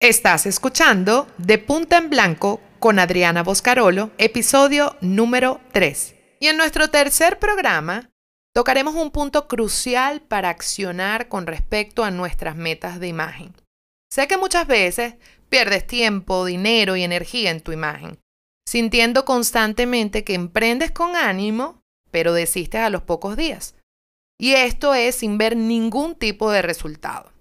Estás escuchando De Punta en Blanco con Adriana Boscarolo, episodio número 3. Y en nuestro tercer programa tocaremos un punto crucial para accionar con respecto a nuestras metas de imagen. Sé que muchas veces pierdes tiempo, dinero y energía en tu imagen, sintiendo constantemente que emprendes con ánimo, pero desistes a los pocos días. Y esto es sin ver ningún tipo de resultado.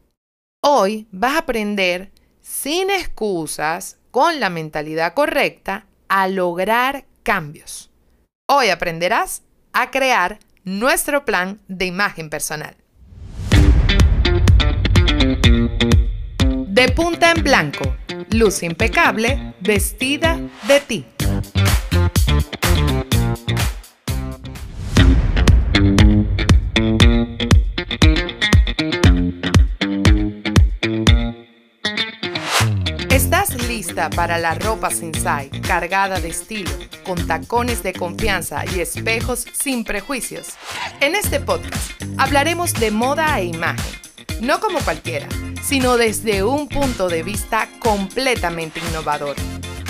Hoy vas a aprender sin excusas, con la mentalidad correcta, a lograr cambios. Hoy aprenderás a crear nuestro plan de imagen personal. De punta en blanco, luz impecable, vestida de ti. Para la ropa Sensai, cargada de estilo, con tacones de confianza y espejos sin prejuicios. En este podcast hablaremos de moda e imagen, no como cualquiera, sino desde un punto de vista completamente innovador.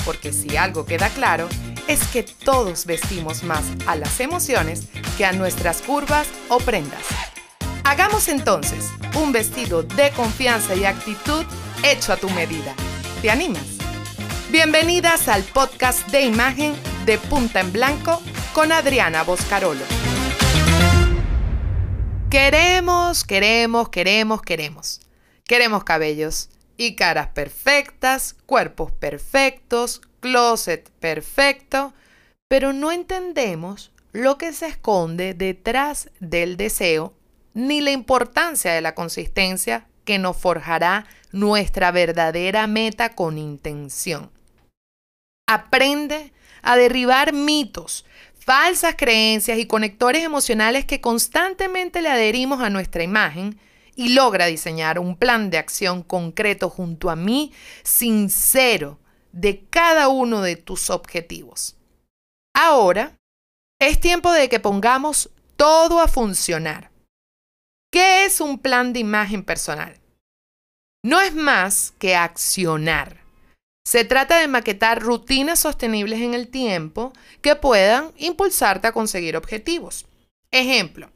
Porque si algo queda claro, es que todos vestimos más a las emociones que a nuestras curvas o prendas. Hagamos entonces un vestido de confianza y actitud hecho a tu medida. ¿Te animas? Bienvenidas al podcast de imagen de Punta en Blanco con Adriana Boscarolo. Queremos, queremos, queremos, queremos. Queremos cabellos y caras perfectas, cuerpos perfectos, closet perfecto, pero no entendemos lo que se esconde detrás del deseo ni la importancia de la consistencia que nos forjará nuestra verdadera meta con intención. Aprende a derribar mitos, falsas creencias y conectores emocionales que constantemente le adherimos a nuestra imagen y logra diseñar un plan de acción concreto junto a mí, sincero, de cada uno de tus objetivos. Ahora es tiempo de que pongamos todo a funcionar. ¿Qué es un plan de imagen personal? No es más que accionar se trata de maquetar rutinas sostenibles en el tiempo que puedan impulsarte a conseguir objetivos. Ejemplo,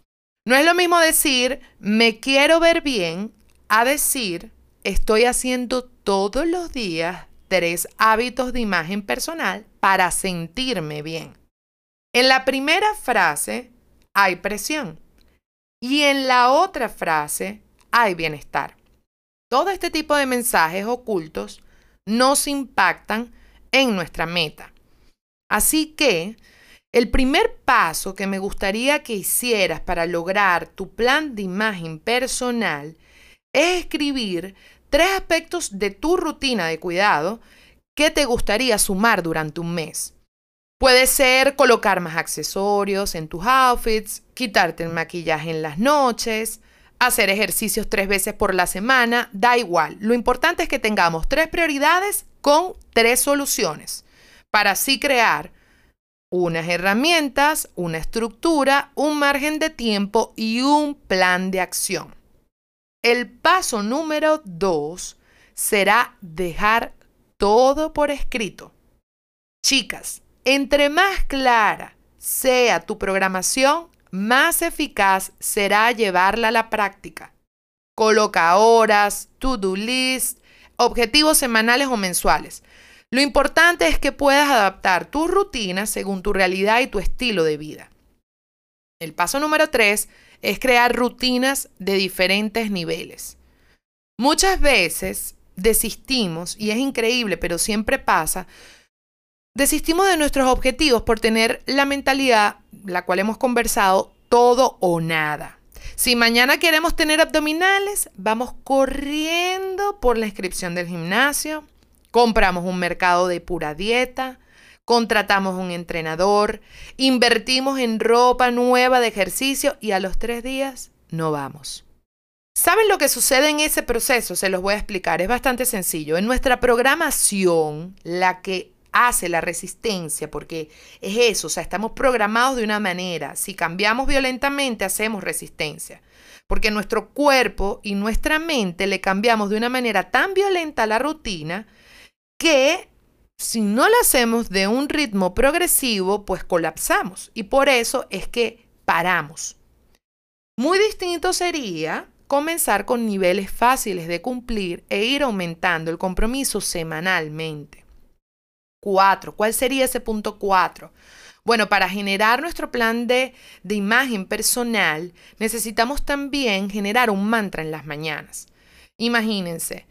no es lo mismo decir me quiero ver bien a decir estoy haciendo todos los días tres hábitos de imagen personal para sentirme bien. En la primera frase hay presión y en la otra frase hay bienestar. Todo este tipo de mensajes ocultos nos impactan en nuestra meta. Así que el primer paso que me gustaría que hicieras para lograr tu plan de imagen personal es escribir tres aspectos de tu rutina de cuidado que te gustaría sumar durante un mes. Puede ser colocar más accesorios en tus outfits, quitarte el maquillaje en las noches, hacer ejercicios tres veces por la semana, da igual. Lo importante es que tengamos tres prioridades con tres soluciones para así crear unas herramientas, una estructura, un margen de tiempo y un plan de acción. El paso número dos será dejar todo por escrito. Chicas, entre más clara sea tu programación, más eficaz será llevarla a la práctica. Coloca horas, to-do list, objetivos semanales o mensuales. Lo importante es que puedas adaptar tu rutina según tu realidad y tu estilo de vida. El paso número tres es crear rutinas de diferentes niveles. Muchas veces desistimos, y es increíble, pero siempre pasa, desistimos de nuestros objetivos por tener la mentalidad la cual hemos conversado, todo o nada. Si mañana queremos tener abdominales, vamos corriendo por la inscripción del gimnasio, compramos un mercado de pura dieta, contratamos un entrenador, invertimos en ropa nueva de ejercicio y a los tres días no vamos. ¿Saben lo que sucede en ese proceso? Se los voy a explicar. Es bastante sencillo. En nuestra programación, la que hace la resistencia, porque es eso, o sea, estamos programados de una manera. Si cambiamos violentamente, hacemos resistencia. porque nuestro cuerpo y nuestra mente le cambiamos de una manera tan violenta a la rutina que si no lo hacemos de un ritmo progresivo, pues colapsamos. Y por eso es que paramos. Muy distinto sería comenzar con niveles fáciles de cumplir e ir aumentando el compromiso semanalmente. 4. ¿Cuál sería ese punto 4? Bueno, para generar nuestro plan de, de, imagen personal, necesitamos también generar un mantra en las mañanas. Imagínense,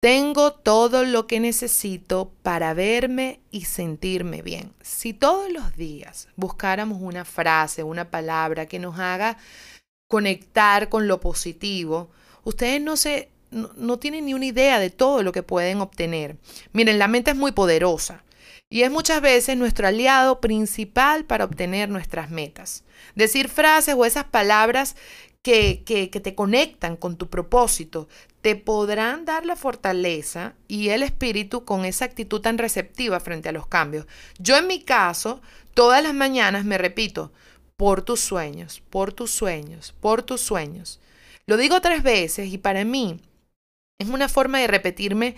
tengo todo lo que necesito para verme y sentirme bien. Si todos los días buscáramos una frase, una palabra que nos haga conectar con lo positivo, ustedes no se no, tienen ni una idea de todo lo que pueden obtener. Miren, la mente es muy poderosa y es muchas veces nuestro aliado principal para obtener nuestras metas. Decir frases o esas palabras que, que, que, te conectan con tu propósito, te podrán dar la fortaleza y el espíritu con esa actitud tan receptiva frente a los cambios. Yo en mi caso, todas las mañanas me repito, por tus sueños, por tus sueños, por tus sueños. Lo digo tres veces y para mí es una forma de repetirme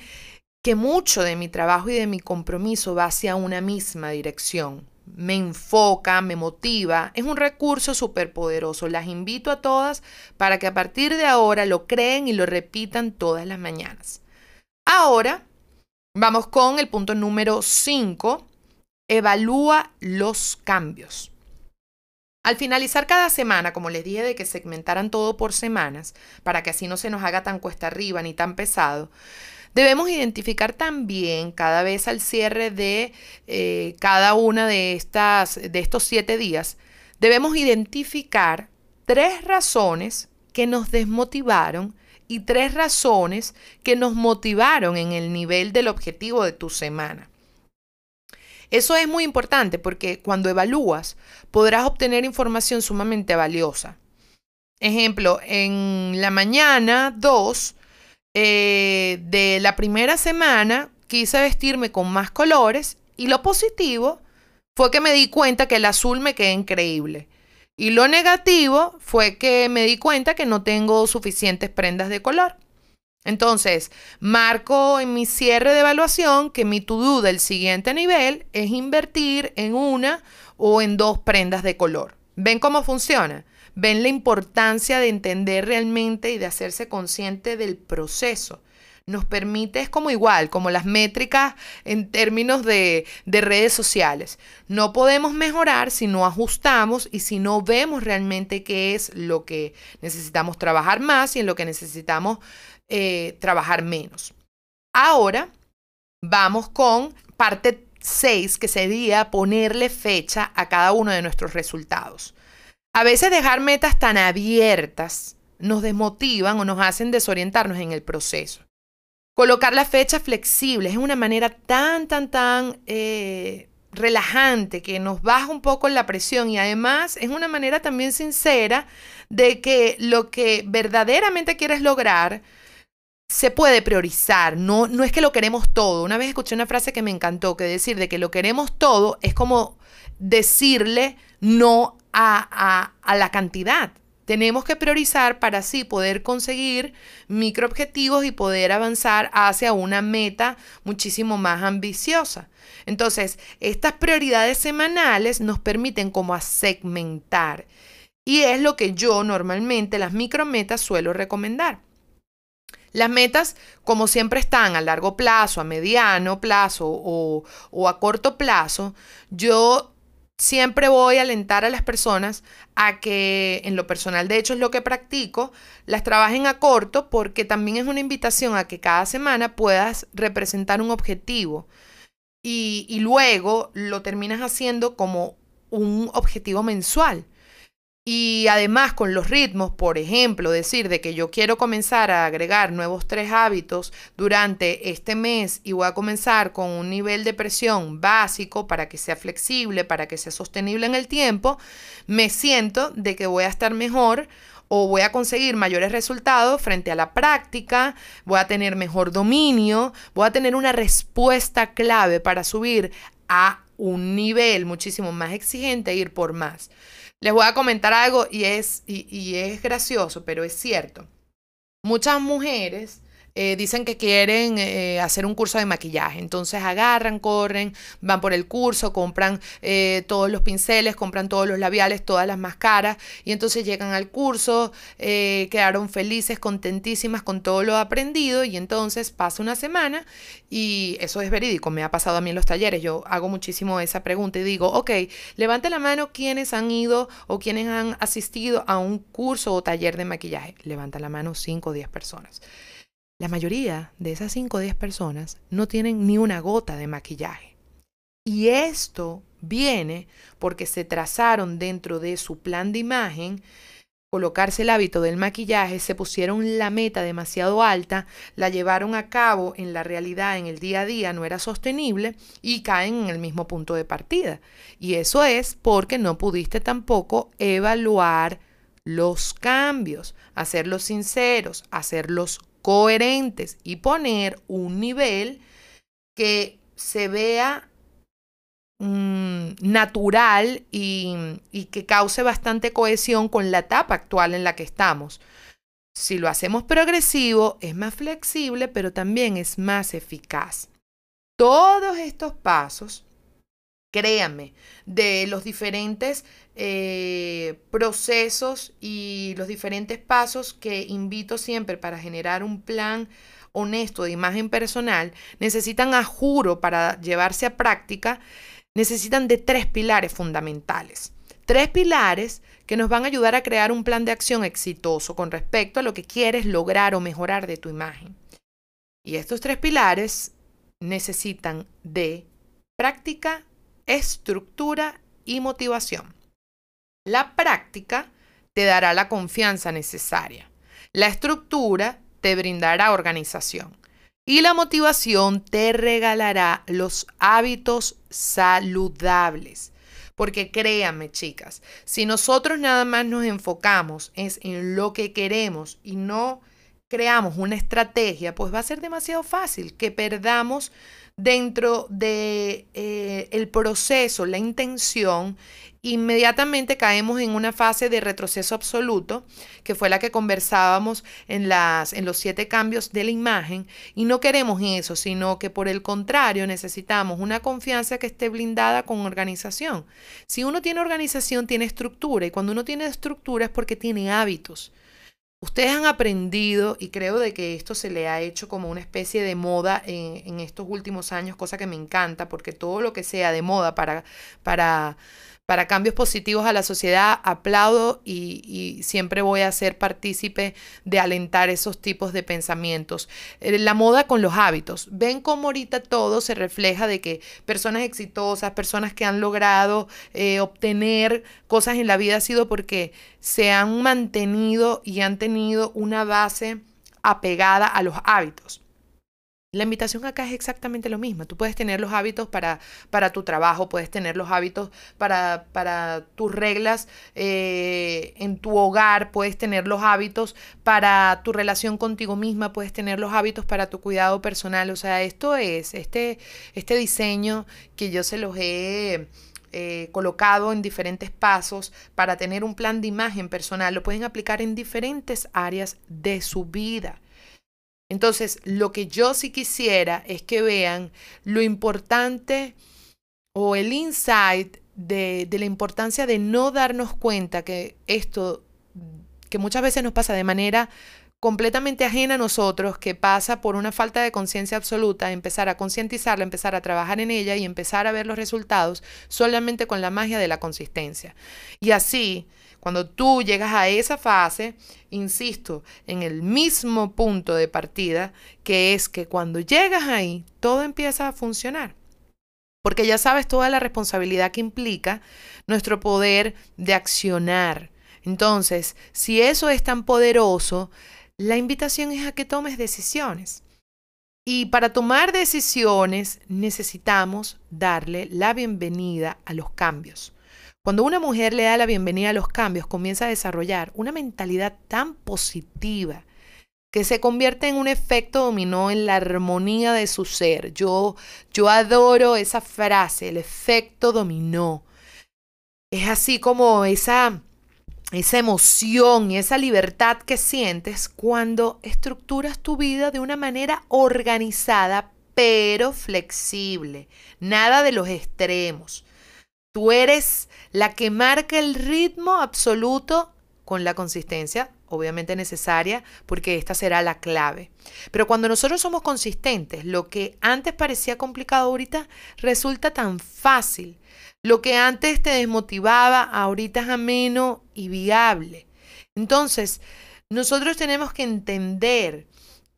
que mucho de mi trabajo y de mi compromiso va hacia una misma dirección me enfoca, me motiva. Es un recurso súper poderoso. Las invito a todas para que a partir de ahora lo creen y lo repitan todas las mañanas. Ahora vamos con el punto número 5. Evalúa los cambios. Al finalizar cada semana, como les dije de que segmentaran todo por semanas, para que así no se nos haga tan cuesta arriba ni tan pesado, Debemos identificar también cada vez al cierre de eh, cada una de, estas, de estos siete días, debemos identificar tres razones que nos desmotivaron y tres razones que nos motivaron en el nivel del objetivo de tu semana. Eso es muy importante porque cuando evalúas podrás obtener información sumamente valiosa. Ejemplo, en la mañana 2 eh, de la primera semana quise vestirme con más colores y lo positivo fue que me di cuenta que el azul me queda increíble. Y lo negativo fue que me di cuenta que no tengo suficientes prendas de color. Entonces, marco en mi cierre de evaluación que mi to-do del siguiente nivel es invertir en una o en dos prendas de color. ¿Ven cómo funciona? ven la importancia de entender realmente y de hacerse consciente del proceso. Nos permite, es como igual, como las métricas en términos de, de redes sociales. No podemos mejorar si no ajustamos y si no vemos realmente qué es lo que necesitamos trabajar más y en lo que necesitamos eh, trabajar menos. Ahora vamos con parte 6, que sería ponerle fecha a cada uno de nuestros resultados. A veces dejar metas tan abiertas nos desmotivan o nos hacen desorientarnos en el proceso. Colocar las fechas flexibles es una manera tan, tan, tan eh, relajante que nos baja un poco la presión y además es una manera también sincera de que lo que verdaderamente quieres lograr se puede priorizar, no, no es que lo queremos todo. Una vez escuché una frase que me encantó, que decir de que lo queremos todo es como decirle no a, la cantidad. Tenemos que priorizar para así poder conseguir microobjetivos y poder avanzar hacia una meta muchísimo más ambiciosa. Entonces, estas prioridades semanales nos permiten como a segmentar. Y es lo que yo normalmente las micrometas suelo recomendar. Las metas, como siempre están a largo plazo, a mediano plazo o, a corto plazo, yo siempre voy a alentar a las personas a que, en lo personal, de hecho es lo que practico, las trabajen a corto porque también es una invitación a que cada semana puedas representar un objetivo y, y luego lo terminas haciendo como un objetivo mensual. Y además con los ritmos, por ejemplo, decir de que yo quiero comenzar a agregar nuevos tres hábitos durante este mes y voy a comenzar con un nivel de presión básico para que sea flexible, para que sea sostenible en el tiempo, me siento de que voy a estar mejor o voy a conseguir mayores resultados frente a la práctica, voy a tener mejor dominio, voy a tener una respuesta clave para subir a un nivel muchísimo más exigente e ir por más. Les voy a comentar algo y es, y es gracioso, pero es cierto. Muchas mujeres eh, dicen que quieren eh, hacer un curso de maquillaje. Entonces agarran, corren, van por el curso, compran eh, todos los pinceles, compran todos los labiales, todas las máscaras y entonces llegan al curso, quedaron felices, contentísimas con todo lo aprendido y entonces pasa una semana y eso es verídico, me ha pasado a mí en los talleres. Yo hago muchísimo esa pregunta y digo, ok, levante la mano quienes han ido o quienes han asistido a un curso o taller de maquillaje. Levanta la mano 5 o 10 personas. La mayoría de esas 5 o 10 personas no tienen ni una gota de maquillaje. Y esto viene porque se trazaron dentro de su plan de imagen colocarse el hábito del maquillaje, se pusieron la meta demasiado alta, la llevaron a cabo en la realidad, en el día a día, no era sostenible y caen en el mismo punto de partida. Y eso es porque no pudiste tampoco evaluar los cambios, hacerlos sinceros, hacerlos coherentes y poner un nivel que se vea mm, natural y, y que cause bastante cohesión con la etapa actual en la que estamos. Si lo hacemos progresivo, es más flexible, pero también es más eficaz. Todos estos pasos créanme, de los diferentes eh, procesos y los diferentes pasos que invito siempre para generar un plan honesto de imagen personal, necesitan a juro para llevarse a práctica, necesitan de tres pilares fundamentales. Tres pilares que nos van a ayudar a crear un plan de acción exitoso con respecto a lo que quieres lograr o mejorar de tu imagen. Y estos tres pilares necesitan de práctica, estructura y motivación. La práctica te dará la confianza necesaria. La estructura te brindará organización. Y la motivación te regalará los hábitos saludables. Porque créanme, chicas, si nosotros nada más nos enfocamos es en lo que queremos y no creamos una estrategia, pues va a ser demasiado fácil que perdamos dentro de eh, el proceso, la intención, inmediatamente caemos en una fase de retroceso absoluto, que fue la que conversábamos en, las, en los siete cambios de la imagen, y no queremos eso, sino que por el contrario necesitamos una confianza que esté blindada con organización. Si uno tiene organización, tiene estructura, y cuando uno tiene estructura es porque tiene hábitos. Ustedes han aprendido, y creo de que esto se le ha hecho como una especie de moda en, en estos últimos años, cosa que me encanta, porque todo lo que sea de moda para, para para cambios positivos a la sociedad, aplaudo y, siempre voy a ser partícipe de alentar esos tipos de pensamientos. Eh, la moda con los hábitos. Ven cómo ahorita todo se refleja de que personas exitosas, personas que han logrado eh, obtener cosas en la vida ha sido porque se han mantenido y han tenido una base apegada a los hábitos. La invitación acá es exactamente lo mismo. Tú puedes tener los hábitos para, para tu trabajo, puedes tener los hábitos para, para tus reglas eh, en tu hogar, puedes tener los hábitos para tu relación contigo misma, puedes tener los hábitos para tu cuidado personal. O sea, esto es, este, este diseño que yo se los he... Eh, colocado en diferentes pasos para tener un plan de imagen personal, lo pueden aplicar en diferentes áreas de su vida. Entonces, lo que yo sí quisiera es que vean lo importante o el insight de, la importancia de no darnos cuenta que esto, que muchas veces nos pasa de manera completamente ajena a nosotros, que pasa por una falta de conciencia absoluta, empezar a concientizarla, empezar a trabajar en ella y empezar a ver los resultados solamente con la magia de la consistencia. Y así cuando tú llegas a esa fase, insisto, en el mismo punto de partida, que es que cuando llegas ahí, todo empieza a funcionar. Porque ya sabes toda la responsabilidad que implica nuestro poder de accionar. Entonces, si eso es tan poderoso, la invitación es a que tomes decisiones. Y para tomar decisiones necesitamos darle la bienvenida a los cambios. Cuando una mujer le da la bienvenida a los cambios, comienza a desarrollar una mentalidad tan positiva que se convierte en un efecto dominó en la armonía de su ser. Yo, yo adoro esa frase, el efecto dominó. es así como esa, esa emoción y esa libertad que sientes cuando estructuras tu vida de una manera organizada, pero flexible. Nada de los extremos. Tú eres la que marca el ritmo absoluto con la consistencia obviamente necesaria, porque esta será la clave. Pero cuando nosotros somos consistentes, lo que antes parecía complicado ahorita resulta tan fácil. Lo que antes te desmotivaba, ahorita es ameno y viable. Entonces, nosotros tenemos que entender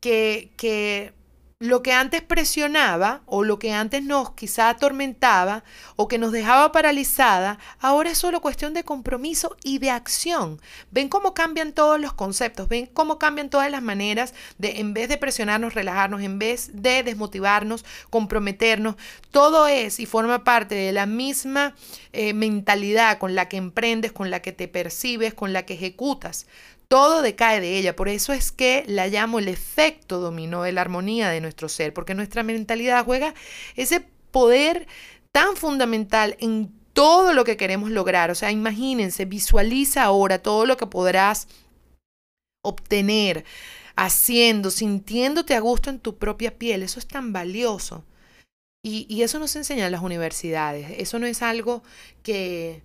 que, que lo que antes presionaba o lo que antes nos quizá atormentaba o que nos dejaba paralizada, ahora es solo cuestión de compromiso y de acción. Ven cómo cambian todos los conceptos, ven cómo cambian todas las maneras de, en vez de presionarnos, relajarnos, en vez de desmotivarnos, comprometernos, todo es y forma parte de la misma eh, mentalidad con la que emprendes, con la que te percibes, con la que ejecutas todo decae de ella. Por eso es que la llamo el efecto dominó de la armonía de nuestro ser, porque nuestra mentalidad juega ese poder tan fundamental en todo lo que queremos lograr. O sea, imagínense, visualiza ahora todo lo que podrás obtener haciendo, sintiéndote a gusto en tu propia piel. Eso es tan valioso. Y, eso nos enseñan las universidades. Eso no es algo que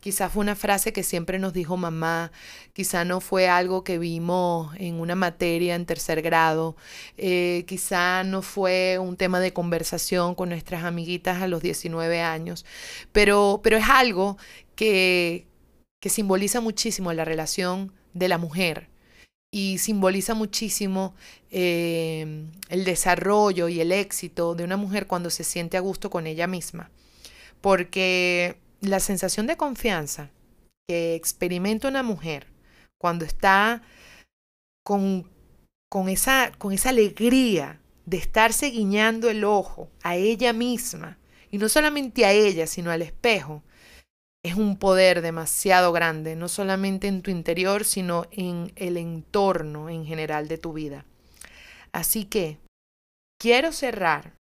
Quizá fue una frase que siempre nos dijo mamá, quizá no fue algo que vimos en una materia en tercer grado, eh, quizá no fue un tema de conversación con nuestras amiguitas a los 19 años, pero, pero es algo que, que simboliza muchísimo la relación de la mujer y simboliza muchísimo eh, el desarrollo y el éxito de una mujer cuando se siente a gusto con ella misma. Porque la sensación de confianza que experimenta una mujer cuando está con, con, esa, con esa alegría de estarse guiñando el ojo a ella misma, y no solamente a ella, sino al espejo, es un poder demasiado grande, no solamente en tu interior, sino en el entorno en general de tu vida. Así que quiero cerrar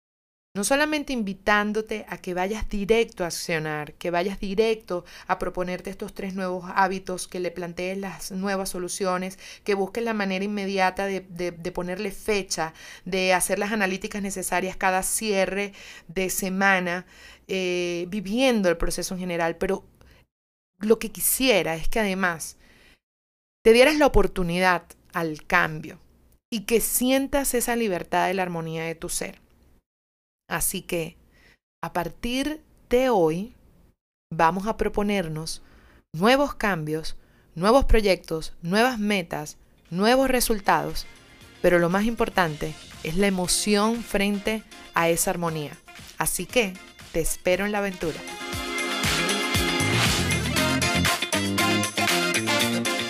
no solamente invitándote a que vayas directo a accionar, que vayas directo a proponerte estos tres nuevos hábitos, que le plantees las nuevas soluciones, que busques la manera inmediata de, ponerle fecha, de hacer las analíticas necesarias cada cierre de semana, eh, viviendo el proceso en general. Pero lo que quisiera es que además te dieras la oportunidad al cambio y que sientas esa libertad de la armonía de tu ser. Así que a partir de hoy vamos a proponernos nuevos cambios, nuevos proyectos, nuevas metas, nuevos resultados, pero lo más importante es la emoción frente a esa armonía. Así que te espero en la aventura.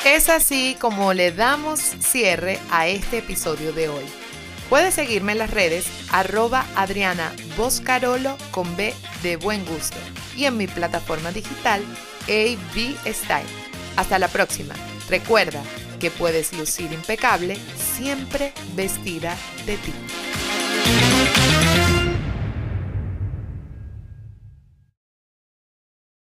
Es así como le damos cierre a este episodio de hoy. Puedes seguirme en las redes arroba Adriana Boscarolo con B de buen gusto y en mi plataforma digital AB Style. Hasta la próxima. Recuerda que puedes lucir impecable siempre vestida de ti.